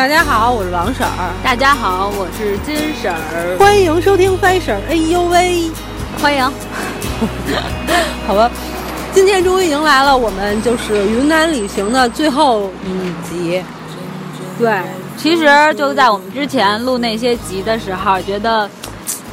大家好，我是王婶儿。大家好，我是金婶儿。欢迎收听翻婶儿。哎呦喂，欢迎。好吧，今天终于迎来了我们就是云南旅行的最后一集。对，其实就在我们之前录那些集的时候，觉得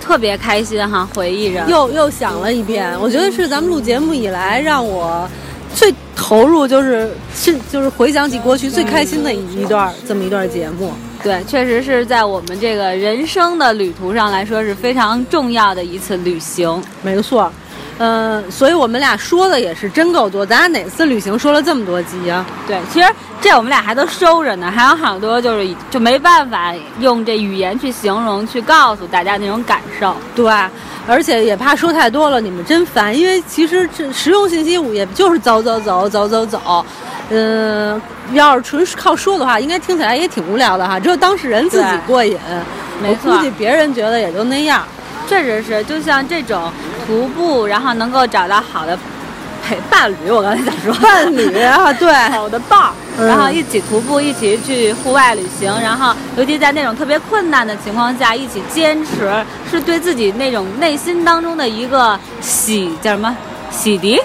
特别开心哈，回忆着。又又想了一遍，我觉得是咱们录节目以来让我最投入，就是是就是回想起过去最开心的一段这么一段节目。对，确实是在我们这个人生的旅途上来说是非常重要的一次旅行。没错。嗯，所以我们俩说的也是真够多。咱俩哪次旅行说了这么多集啊？对，其实这我们俩还都收着呢，还有好多就是就没办法用这语言去形容、去告诉大家那种感受。对，而且也怕说太多了，你们真烦。因为其实这实用信息也就是走走走走走走。嗯，要是纯靠说的话，应该听起来也挺无聊的哈。只有当事人自己过瘾，没错。估计别人觉得也就那样。确实是，就像这种。徒步，然后能够找到好的陪伴侣。我刚才想说伴侣啊，对，好的伴儿，然后一起徒步，一起去户外旅行，然后尤其在那种特别困难的情况下，一起坚持，是对自己那种内心当中的一个洗叫什么洗涤？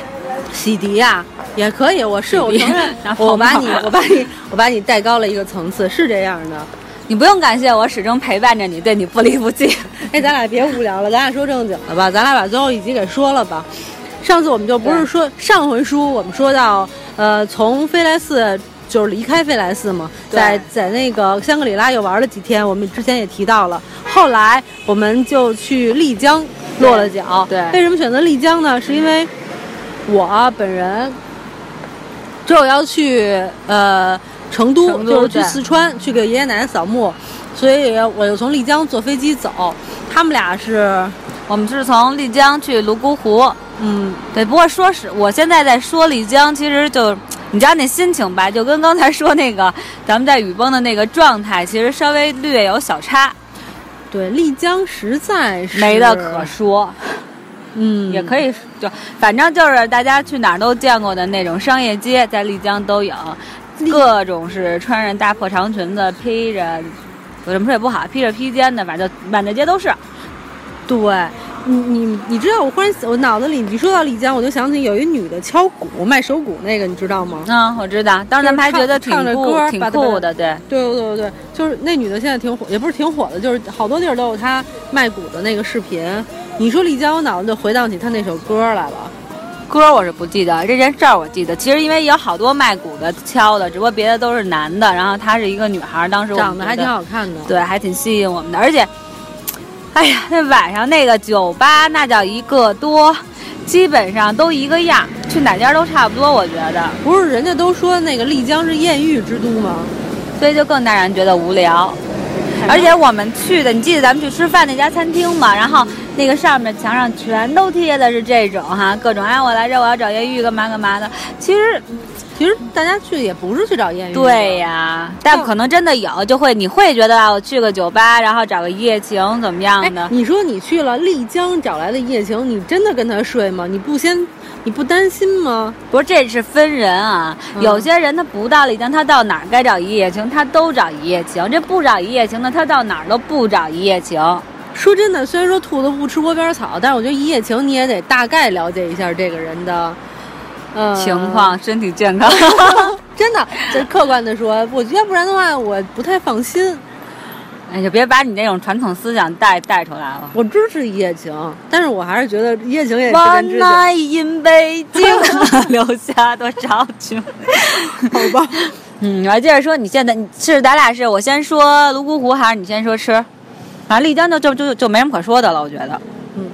洗涤呀，也可以。我是我承认，我把你，我把你，我把你带高了一个层次，是这样的。你不用感谢我，始终陪伴着你，对你不离不弃。哎，咱俩别无聊了，咱俩说正经的吧。咱俩把最后一集给说了吧。上次我们就不是说上回书，我们说到，呃，从飞来寺就是离开飞来寺嘛，在在那个香格里拉又玩了几天。我们之前也提到了，后来我们就去丽江落了脚。对，为什么选择丽江呢？是因为我本人之后要去呃。成都就是去四川去给爷爷奶奶扫墓，所以我就从丽江坐飞机走。他们俩是，我们是从丽江去泸沽湖。嗯，对。不过说是我现在在说丽江，其实就你知道那心情吧，就跟刚才说那个咱们在雨崩的那个状态，其实稍微略有小差。对，丽江实在是没得可说。嗯，也可以就反正就是大家去哪儿都见过的那种商业街，在丽江都有。各种是穿着大破长裙子，披着，我这么说也不好，披着披肩的，反正满大街都是。对，你你你知道，我忽然我脑子里一说到丽江，我就想起有一女的敲鼓卖手鼓那个，你知道吗？嗯，我知道，当时咱们还觉得挺酷，挺酷的，对。对对对对，就是那女的现在挺火，也不是挺火的，就是好多地儿都有她卖鼓的那个视频。你说丽江，我脑子就回荡起她那首歌来了。歌我是不记得，这件事儿我记得。其实因为有好多卖鼓的敲的，只不过别的都是男的，然后她是一个女孩，当时长得还挺好看的，对，还挺吸引我们的。而且，哎呀，那晚上那个酒吧那叫一个多，基本上都一个样，去哪家都差不多。我觉得不是，人家都说那个丽江是艳遇之都吗？所以就更让人觉得无聊。而且我们去的，你记得咱们去吃饭那家餐厅吗？然后。那个上面墙上全都贴的是这种哈，各种哎，我来这我要找艳遇干嘛干嘛的。其实，其实大家去也不是去找艳遇。对呀，但可能真的有，就会你会觉得啊，我去个酒吧，然后找个一夜情怎么样的？你说你去了丽江找来的一夜情，你真的跟他睡吗？你不先，你不担心吗？不是，这是分人啊。有些人他不到丽江，他到哪儿该找一夜情，他都找一夜情。这不找一夜情的，他到哪儿都不找一夜情。说真的，虽然说兔子不吃窝边草，但是我觉得一夜情你也得大概了解一下这个人的，呃，情况、身体健康。真的，这客观的说，我要不然的话，我不太放心。哎，就别把你那种传统思想带带出来了。我支持一夜情，但是我还是觉得一夜情也。One night in 北京，留下多少情？好吧。嗯，我接着说，你现在是咱俩是我先说泸沽湖，还是你先说吃？反正丽江就就就就没什么可说的了，我觉得。嗯，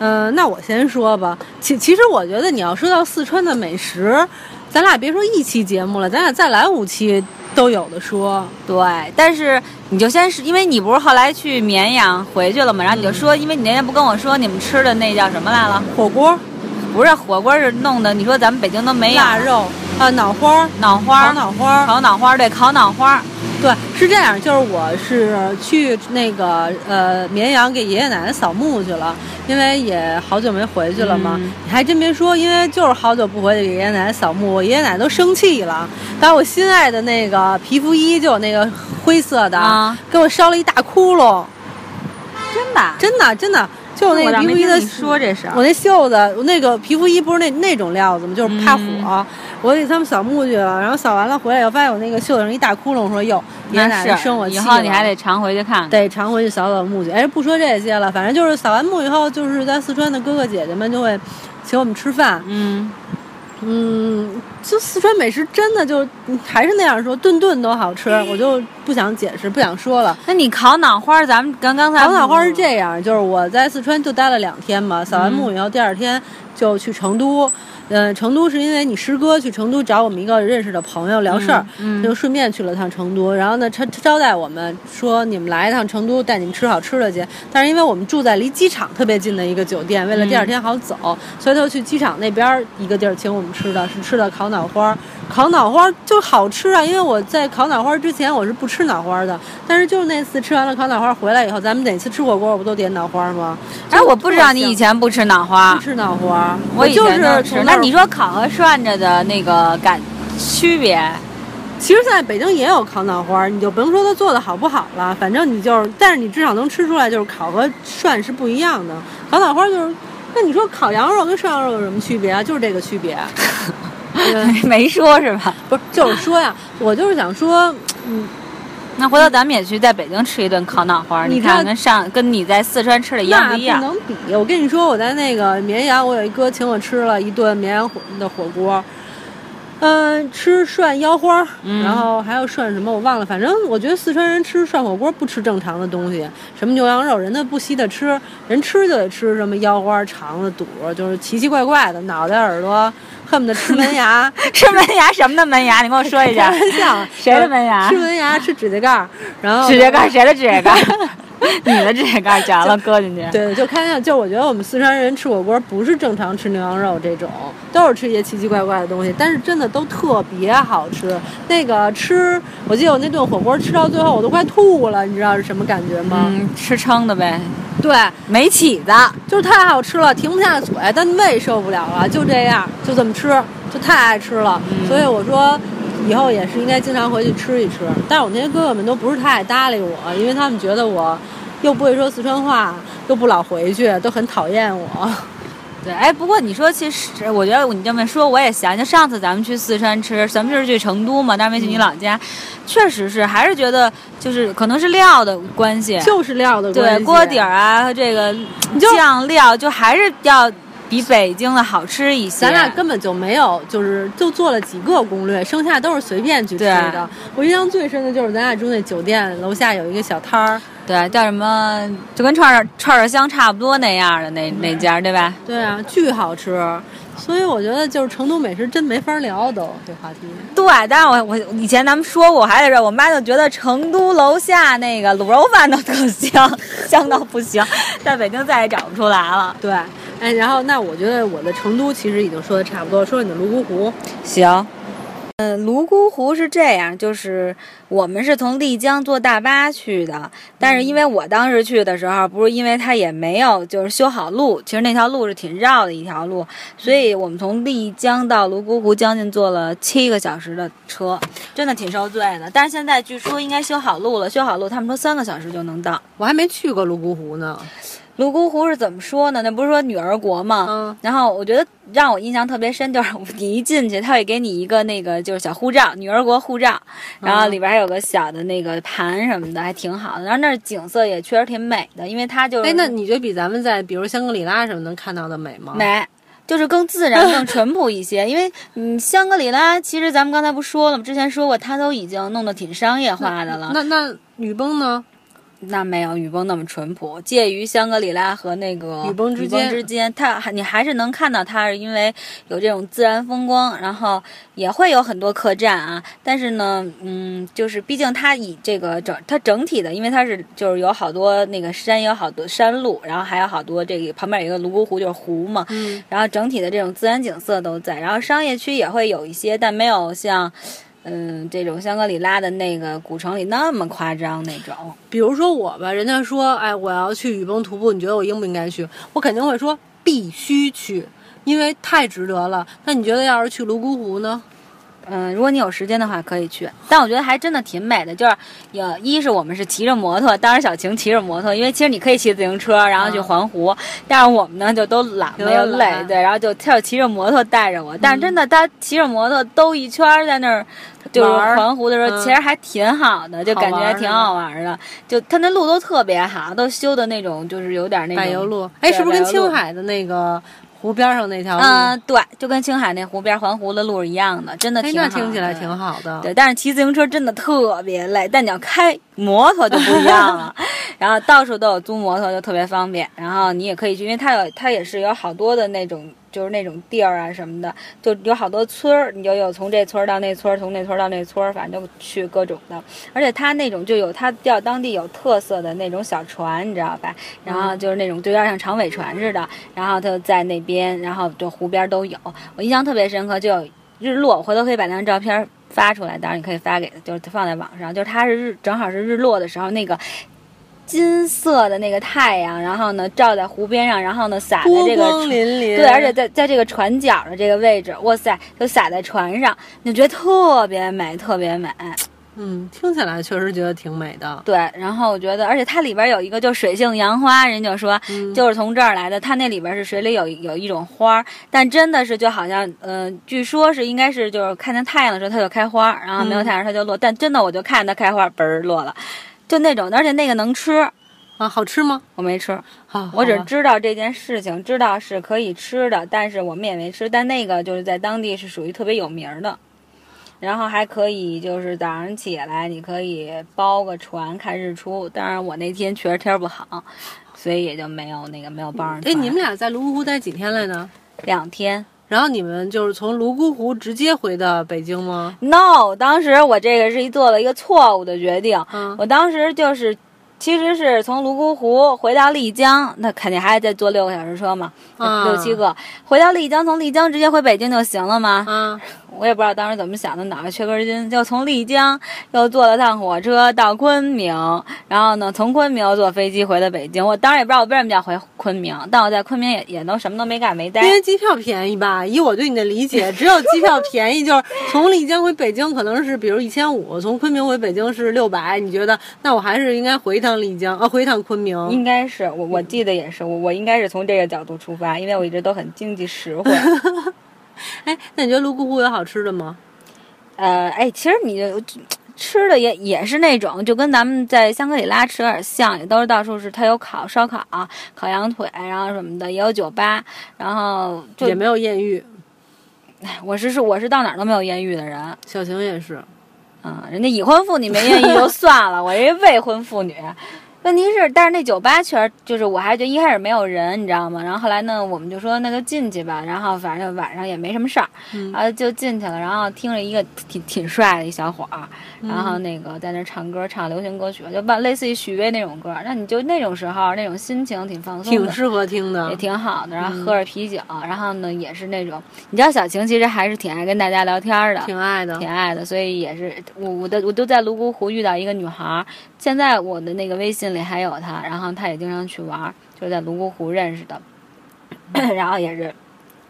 呃，那我先说吧。其其实我觉得你要说到四川的美食，咱俩别说一期节目了，咱俩再来五期都有的说。对，但是你就先是因为你不是后来去绵阳回去了嘛，然后你就说，因为你那天不跟我说你们吃的那叫什么来了？火锅？不是火锅，是弄的。你说咱们北京都没有腊肉啊，脑花，脑花，烤脑花，烤脑花，对，烤脑花。对，是这样，就是我是去那个呃绵阳给爷爷奶奶扫墓去了，因为也好久没回去了嘛。你还真别说，因为就是好久不回去给爷爷奶奶扫墓，我爷爷奶奶都生气了，把我心爱的那个皮肤衣就有那个灰色的，啊。给我烧了一大窟窿，真的，真的真的，就我那我个皮肤衣的说这事儿我那袖子，我那个皮肤衣不是那那种料子吗？就是怕火，嗯我给他们扫墓去了，然后扫完了回来以后，发现我那个袖子上一大窟窿，说哟，爷爷奶奶生我气以后你还得常回去看看。得常回去扫扫墓去。哎，不说这些了，反正就是扫完墓以后，就是在四川的哥哥姐姐们就会请我们吃饭。嗯，嗯，就四川美食真的就嗯还是那样说，顿顿都好吃，我就不想解释，不想说了。那你烤脑花儿，咱们刚刚才烤脑花是这样，就是我在四川就待了两天嘛，扫完墓以后，第二天就去成都。嗯，成都是因为你师哥去成都找我们一个认识的朋友聊事儿，嗯就顺便去了趟成都。然后呢，他招待我们说你们来一趟成都，带你们吃好吃的去。但是因为我们住在离机场特别近的一个酒店，为了第二天好走，所以他就去机场那边儿一个地儿请我们吃的，是吃的烤脑花儿。烤脑花儿就好吃啊，因为我在烤脑花儿之前我是不吃脑花儿的，但是就是那次吃完了烤脑花儿回来以后，咱们哪次吃火锅我不都点脑花儿吗？哎，我不知道你以前不吃脑花不，吃脑花，我以就是前都吃。从儿那你说烤和涮着的那个感区别？其实现在北京也有烤脑花儿，你就不用说它做的好不好了，反正你就是，但是你至少能吃出来，就是烤和涮是不一样的。烤脑花儿就是，那你说烤羊肉跟涮羊肉有什么区别啊？就是这个区别。嗯，没说是吧？不是，就是说呀，我就是想说，嗯，那回头咱们也去在北京吃一顿烤脑花儿，你看跟上跟你在四川吃的一样不一样？能比。我跟你说，我在那个绵阳，我有一哥请我吃了一顿绵阳火的火锅。嗯，吃涮腰花儿，嗯然后还有涮什么我忘了，反正我觉得四川人吃涮火锅不吃正常的东西，什么牛羊肉，人家不稀得吃，人吃就得吃什么腰花、肠子、肚，就是奇奇怪怪的，脑袋、耳朵，恨不得吃门牙。吃门牙什么的门牙？你跟我说一下开。玩笑，谁的门牙吃门牙，吃指甲盖儿，然后指甲盖儿谁的指甲盖儿？你的指甲盖儿夹了搁进去。对，就开玩笑，就我觉得我们四川人吃火锅不是正常吃牛羊肉这种，都是吃一些奇奇怪怪的东西，但是真的都特别好吃。那个吃，我记得我那顿火锅吃到最后我都快吐了，你知道是什么感觉吗？嗯，吃撑的呗，对，没起子。就是太好吃了，停不下嘴，但胃受不了了，就这样，就这么吃，就太爱吃了。嗯所以我说。以后也是应该经常回去吃一吃，但是我那些哥哥们都不是太爱搭理我，因为他们觉得我又不会说四川话，又不老回去，都很讨厌我。对，哎，不过你说，其实我觉得你这么说，我也想，就上次咱们去四川吃，咱们就是去成都嘛，但是没去你老家，确实是，还是觉得就是可能是料的关系，就是料的关对锅底儿啊和这个酱料，就还是要比北京的好吃一些。咱俩根本就没有，就是就做了几个攻略，剩下都是随便去吃的。我印象最深的就是咱俩住那酒店楼下有一个小摊儿，对叫什么，就跟串串串串香差不多那样的那那家，对吧？对啊，巨好吃。所以我觉得就是成都美食真没法聊都这话题。对，但是我我以前咱们说过，我还得说，我妈就觉得成都楼下那个卤肉饭都特香，香到不行，在北京再也找不出来了。对，哎，然后那我觉得我的成都其实已经说的差不多，说说你的泸沽湖。行。嗯，泸沽湖是这样，就是我们是从丽江坐大巴去的，但是因为我当时去的时候，不是因为它也没有就是修好路，其实那条路是挺绕的一条路，所以我们从丽江到泸沽湖将近坐了七个小时的车，真的挺受罪的。但是现在据说应该修好路了，修好路，他们说三个小时就能到。我还没去过泸沽湖呢。泸沽湖是怎么说呢？那不是说女儿国吗？嗯。然后我觉得让我印象特别深，就是你一进去，他会给你一个那个就是小护照，女儿国护照，然后里边还有个小的那个盘什么的，还挺好的。然后那儿景色也确实挺美的，因为它就是哎，那你觉得比咱们在比如香格里拉什么能看到的美吗？美。就是更自然、更淳朴一些，因为嗯，香格里拉其实咱们刚才不说了吗？之前说过，它都已经弄得挺商业化的了。那那女崩呢？那没有雨崩那么淳朴，介于香格里拉和那个雨崩之间之间，它还你还是能看到它，是因为有这种自然风光，然后也会有很多客栈啊。但是呢，嗯，就是毕竟它以这个整它整体的，因为它是就是有好多那个山，有好多山路，然后还有好多这个旁边有一个泸沽湖，就是湖嘛。嗯。然后整体的这种自然景色都在，然后商业区也会有一些，但没有像。嗯，这种香格里拉的那个古城里那么夸张那种，比如说我吧，人家说，哎，我要去雨崩徒步，你觉得我应不应该去？我肯定会说必须去，因为太值得了。那你觉得要是去泸沽湖呢？嗯，如果你有时间的话可以去，但我觉得还真的挺美的。就是有一是我们是骑着摩托，当时小晴骑着摩托，因为其实你可以骑自行车然后去环湖，但是我们呢就都懒，没有累，对，然后就他就骑着摩托带着我，但是真的他骑着摩托兜一圈在那儿。就是环湖的时候，其实还挺好的，就感觉还挺好玩的。就它那路都特别好，都修的那种，就是有点那种柏油路。哎，是不是跟青海的那个湖边上那条路？嗯，对，就跟青海那湖边环湖的路是一样的，真的挺好。那听起来挺好的。对，但是骑自行车真的特别累，但你要开摩托就不一样了。然后到处都有租摩托，就特别方便。然后你也可以去，因为它有，它也是有好多的那种。就是那种地儿啊什么的，就有好多村儿，你就有从这村儿到那村儿，从那村儿到那村儿，反正就去各种的。而且它那种就有它叫当地有特色的那种小船，你知道吧？然后就是那种就有点像长尾船似的，然后它在那边，然后就湖边都有。我印象特别深刻，就有日落，回头可以把那张照片发出来，到时候你可以发给，就是放在网上。就是它是日，正好是日落的时候，那个。金色的那个太阳，然后呢照在湖边上，然后呢洒在这个对，而且在在这个船角的这个位置，哇塞，就洒在船上，你觉得特别美，特别美。嗯，听起来确实觉得挺美的。对，然后我觉得，而且它里边有一个就水性杨花，人就说就是从这儿来的。它那里边是水里有有一种花，但真的是就好像，嗯，据说是应该是就是看见太阳的时候它就开花，然后没有太阳它就落。但真的我就看它开花，嘣儿落了。就那种，而且那个能吃，啊，好吃吗？我没吃，好，我只知道这件事情，知道是可以吃的，但是我们也没吃。但那个就是在当地是属于特别有名的，然后还可以就是早上起来你可以包个船看日出。当然我那天确实天不好，所以也就没有那个没有包上。哎，你们俩在泸沽湖待几天来着？两天。然后你们就是从泸沽湖直接回到北京吗？No，当时我这个是一做了一个错误的决定。嗯，我当时就是，其实是从泸沽湖回到丽江，那肯定还得再坐六个小时车嘛，六七个。回到丽江，从丽江直接回北京就行了吗？嗯。我也不知道当时怎么想的，脑袋缺根筋，就从丽江又坐了趟火车到昆明，然后呢，从昆明坐飞机回的北京。我当然也不知道我为什么要回昆明，但我在昆明也也都什么都没干没待。因为机票便宜吧？以我对你的理解，只有机票便宜，就是从丽江回北京可能是比如一千五，从昆明回北京是六百。你觉得那我还是应该回一趟丽江啊，回一趟昆明？应该是我我记得也是我我应该是从这个角度出发，因为我一直都很经济实惠。哎，那你觉得泸沽湖有好吃的吗？呃，哎，其实你 吃的也也是那种，就跟咱们在香格里拉吃有点像，也都是到处是它有烤烧烤、烤羊腿，然后什么的，也有酒吧，然后也没有艳遇。哎，我是是我是到哪儿都没有艳遇的人，小晴也是，嗯，人家已婚妇女没艳遇就算了，我这未婚妇女。问题是，但是那酒吧确实就是，我还觉得一开始没有人，你知道吗？然后后来呢，我们就说那就进去吧。然后反正晚上也没什么事儿，然后就进去了。然后听着一个挺挺帅的一小伙儿，然后那个在那唱歌，唱流行歌曲，就把类似于许巍那种歌。那你就那种时候那种心情挺放松，挺适合听的，也挺好的。然后喝着啤酒，然后呢也是那种，你知道小晴其实还是挺爱跟大家聊天的，挺爱的，挺爱的。所以也是我我的我都在泸沽湖遇到一个女孩。现在我的那个微信里还有他，然后他也经常去玩，就是在泸沽湖认识的，然后也是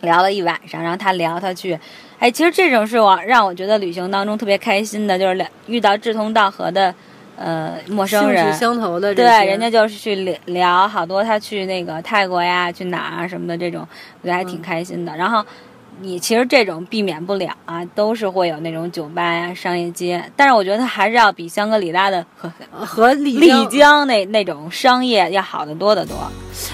聊了一晚上，然后他聊他去，哎，其实这种是我让我觉得旅行当中特别开心的，就是遇到志同道合的呃陌生人，相投的，对，人家就是去聊聊好多他去那个泰国呀，去哪儿什么的这种，我觉得还挺开心的，然后。你其实这种避免不了啊，都是会有那种酒吧呀、商业街，但是我觉得它还是要比香格里拉的和和丽丽江那那种商业要好得多得多。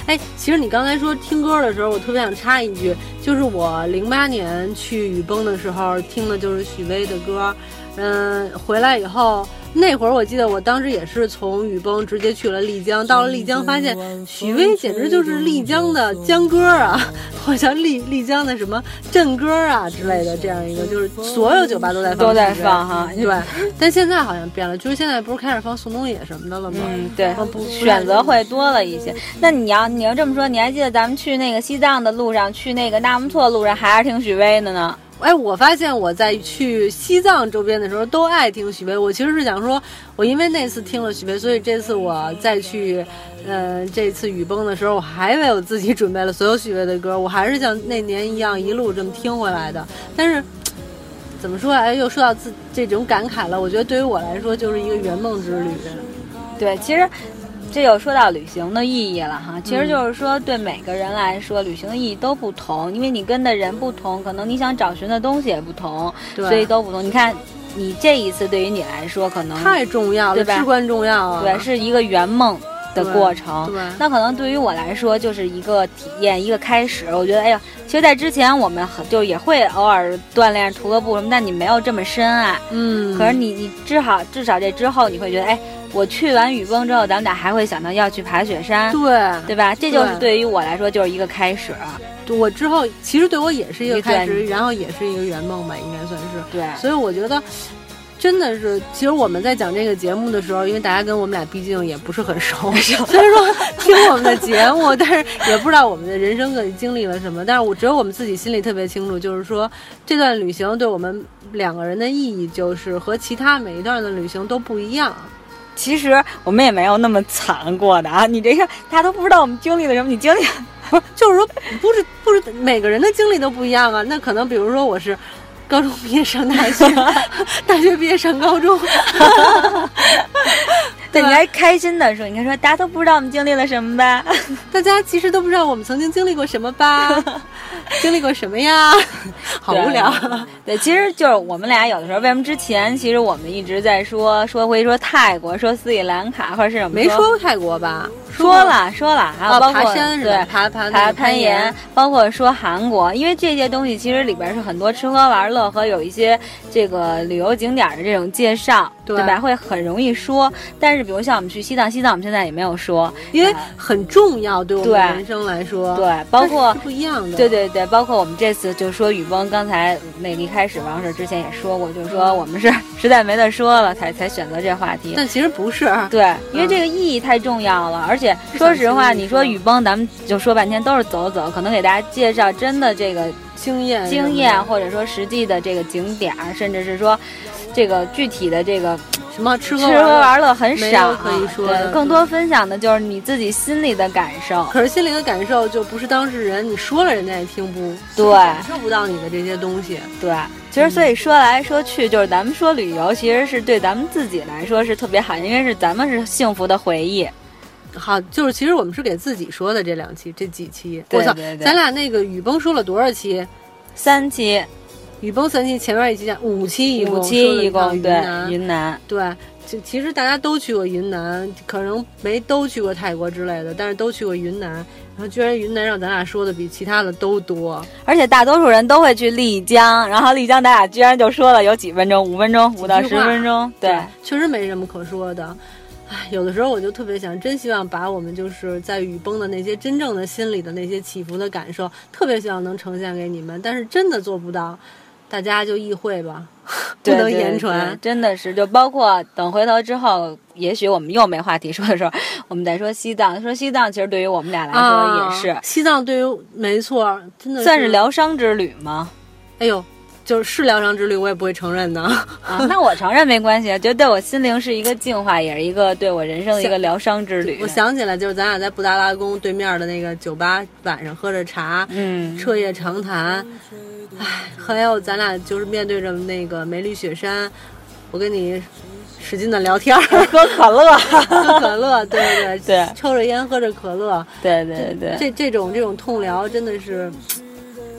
哎，其实你刚才说听歌的时候，我特别想插一句，就是我零八年去雨崩的时候听的就是许巍的歌，嗯，回来以后。那会儿我记得，我当时也是从雨崩直接去了丽江，到了丽江发现许巍简直就是丽江的江歌啊，好像丽丽江的什么镇歌啊之类的这样一个，就是所有酒吧都在放都在放哈，对。但现在好像变了，就是现在不是开始放宋冬野什么的了吗？嗯，对，选择会多了一些。那你要你要这么说，你还记得咱们去那个西藏的路上，去那个纳木错路上还是听许巍的呢？哎，我发现我在去西藏周边的时候都爱听许巍。我其实是想说，我因为那次听了许巍，所以这次我再去，嗯，这次雨崩的时候，我还为我自己准备了所有许巍的歌。我还是像那年一样一路这么听回来的。但是，怎么说？哎，又说到自这种感慨了。我觉得对于我来说，就是一个圆梦之旅。对，其实这又说到旅行的意义了哈。其实就是说，对每个人来说，旅行的意义都不同，因为你跟的人不同，可能你想找寻的东西也不同，所以都不同。你看，你这一次对于你来说，可能太重要了，至关重要啊！对，是一个圆梦。的过程，那可能对于我来说就是一个体验，一个开始。我觉得，哎呀，其实，在之前我们很就也会偶尔锻炼、徒个步什么，但你没有这么深爱。嗯。可是你，你至少至少这之后，你会觉得，哎，我去完雨崩之后，咱们俩还会想到要去爬雪山，对对吧？这就是对于我来说就是一个开始。我之后其实对我也是一个开始，然后也是一个圆梦吧，应该算是。对。所以我觉得。真的是，其实我们在讲这个节目的时候，因为大家跟我们俩毕竟也不是很熟，虽然说听我们的节目，但是也不知道我们的人生到底经历了什么。但是我只有我们自己心里特别清楚，就是说这段旅行对我们两个人的意义，就是和其他每一段的旅行都不一样。其实我们也没有那么惨过的啊！你这个大家都不知道我们经历了什么，你经历不就是说不是不是每个人的经历都不一样啊？那可能比如说我是。高中毕业上大学，大学毕业上高中。对，你还开心的说，你看说，大家都不知道我们经历了什么吧？大家其实都不知道我们曾经经历过什么吧？经历过什么呀？好无聊。对，其实就是我们俩有的时候，为什么之前其实我们一直在说说回说泰国，说斯里兰卡或者是什么？没说过泰国吧？说了说了，还有包括爬山对爬爬爬攀岩，包括说韩国，因为这些东西其实里边是很多吃喝玩乐和有一些这个旅游景点的这种介绍，对。吧？会很容易说，但是比如像我们去西藏，西藏我们现在也没有说，因为很重要，对我们人生来说，对，包括不一样的，对对对，包括我们这次就说雨崩，刚才那离开始王室之前也说过，就是说我们是实在没得说了，才才选择这话题，但其实不是，对，因为这个意义太重要了，而且。说实话，你说雨崩，咱们就说半天都是走走，可能给大家介绍真的这个经验经验，或者说实际的这个景点，甚至是说这个具体的这个 什么吃喝吃喝玩乐很少，可以说对，更多分享的就是你自己心里的感受。可是心里的感受就不是当事人，你说了人家也听不，对，感受不到你的这些东西。对，其实所以说来说去，就是咱们说旅游，其实是对咱们自己来说是特别好，因为是咱们是幸福的回忆。好，就是其实我们是给自己说的这两期，这几期，我操，咱俩那个雨崩说了多少期？三期，雨崩三期，前面一期讲五期一共，五期一共对云南，对，就其实大家都去过云南，可能没都去过泰国之类的，但是都去过云南，然后居然云南让咱俩说的比其他的都多，而且大多数人都会去丽江，然后丽江咱俩居然就说了有几分钟，五分钟，五到十分钟，对，确实没什么可说的。唉，有的时候我就特别想，真希望把我们就是在雨崩的那些真正的心里的那些起伏的感受，特别希望能呈现给你们，但是真的做不到，大家就意会吧，不能言传。真的是，就包括等回头之后，也许我们又没话题说的时候，我们再说西藏。说西藏，其实对于我们俩来说也是西藏，对于没错，真的算是疗伤之旅吗？哎呦。就是是疗伤之旅，我也不会承认的啊。那我承认没关系，就对我心灵是一个净化，也是一个对我人生的一个疗伤之旅。我想起来，就是咱俩在布达拉宫对面的那个酒吧，晚上喝着茶，嗯，彻夜长谈。唉，还有咱俩就是面对着那个梅里雪山，我跟你使劲的聊天，喝可乐，喝可乐，对对 对，抽着烟喝着可乐，对对对，这这种这种痛疗真的是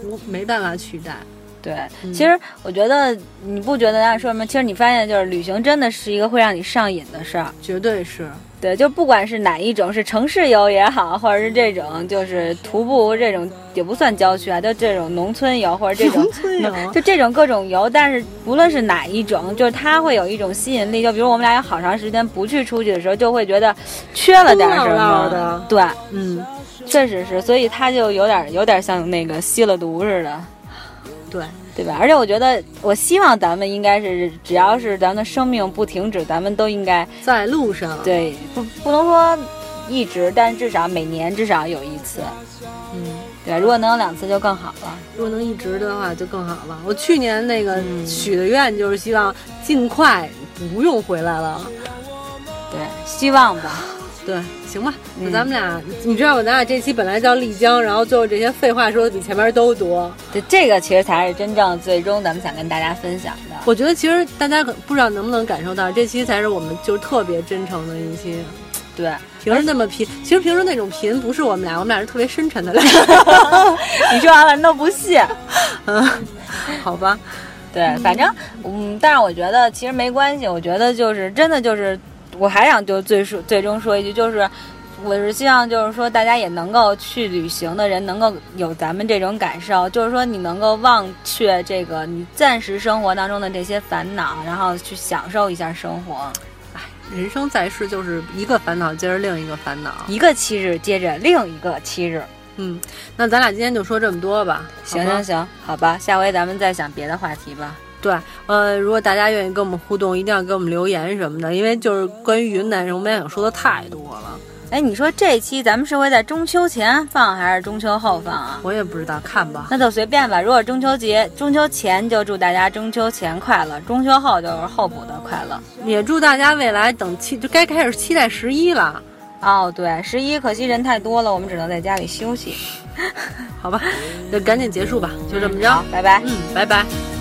无没办法取代。对，其实我觉得你不觉得大家说什么？其实你发现就是旅行真的是一个会让你上瘾的事儿，绝对是。对，就不管是哪一种，是城市游也好，或者是这种就是徒步这种也不算郊区啊，就这种农村游或者这种农村游，就这种各种游。但是不论是哪一种，就是它会有一种吸引力。就比如我们俩有好长时间不去出去的时候，就会觉得缺了点什么。的对，嗯，确实是，所以它就有点有点像那个吸了毒似的。对对吧？而且我觉得，我希望咱们应该是，只要是咱们的生命不停止，咱们都应该在路上。对，不不能说一直，但至少每年至少有一次。嗯，对如果能有两次就更好了。如果能一直的话就更好了。我去年那个许的愿就是希望尽快不用回来了。对，希望吧。对，行吧，那咱们俩，你知道吗？咱俩这期本来叫丽江，然后最后这些废话说的比前面都多。对，这个其实才是真正最终咱们想跟大家分享的。我觉得其实大家可不知道能不能感受到，这期才是我们就是特别真诚的一期。对，平时那么贫，其实平时那种贫不是我们俩，我们俩是特别深沉的俩。你说完了人都不信。嗯，好吧。对，反正嗯，但是我觉得其实没关系。我觉得就是真的就是。我还想就最说最终说一句，就是我是希望就是说大家也能够去旅行的人能够有咱们这种感受，就是说你能够忘却这个你暂时生活当中的这些烦恼，然后去享受一下生活。哎，人生在世就是一个烦恼接着另一个烦恼，一个七日接着另一个七日。嗯，那咱俩今天就说这么多吧。行行行，好吧，下回咱们再想别的话题吧。对，呃，如果大家愿意跟我们互动，一定要给我们留言什么的，因为就是关于云南，我们想说的太多了。哎，你说这期咱们是会在中秋前放还是中秋后放啊？我也不知道，看吧。那就随便吧。如果中秋节、中秋前就祝大家中秋前快乐，中秋后就是候补的快乐。也祝大家未来等期就该开始期待十一了。哦，对，十一可惜人太多了，我们只能在家里休息。好吧，那赶紧结束吧，就这么着，拜拜。嗯，拜拜。